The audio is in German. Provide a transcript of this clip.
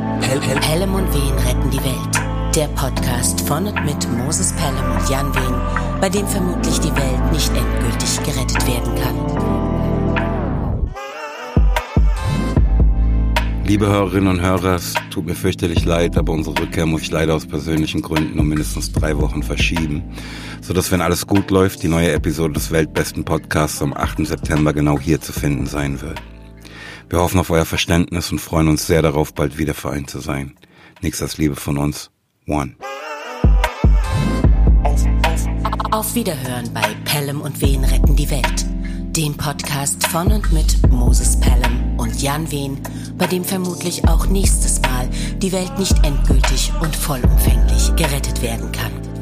Pelham und Wehen retten die Welt. Der Podcast von und mit Moses Pelham und Jan Wehen, bei dem vermutlich die Welt nicht endgültig gerettet werden kann. Liebe Hörerinnen und Hörer, es tut mir fürchterlich leid, aber unsere Rückkehr muss ich leider aus persönlichen Gründen um mindestens drei Wochen verschieben, sodass, wenn alles gut läuft, die neue Episode des weltbesten Podcasts am 8. September genau hier zu finden sein wird. Wir hoffen auf euer Verständnis und freuen uns sehr darauf, bald wieder vereint zu sein. Nichts als Liebe von uns. One. Auf Wiederhören bei Pelham und Wehen retten die Welt. Dem Podcast von und mit Moses Pelham und Jan Wehen, bei dem vermutlich auch nächstes Mal die Welt nicht endgültig und vollumfänglich gerettet werden kann.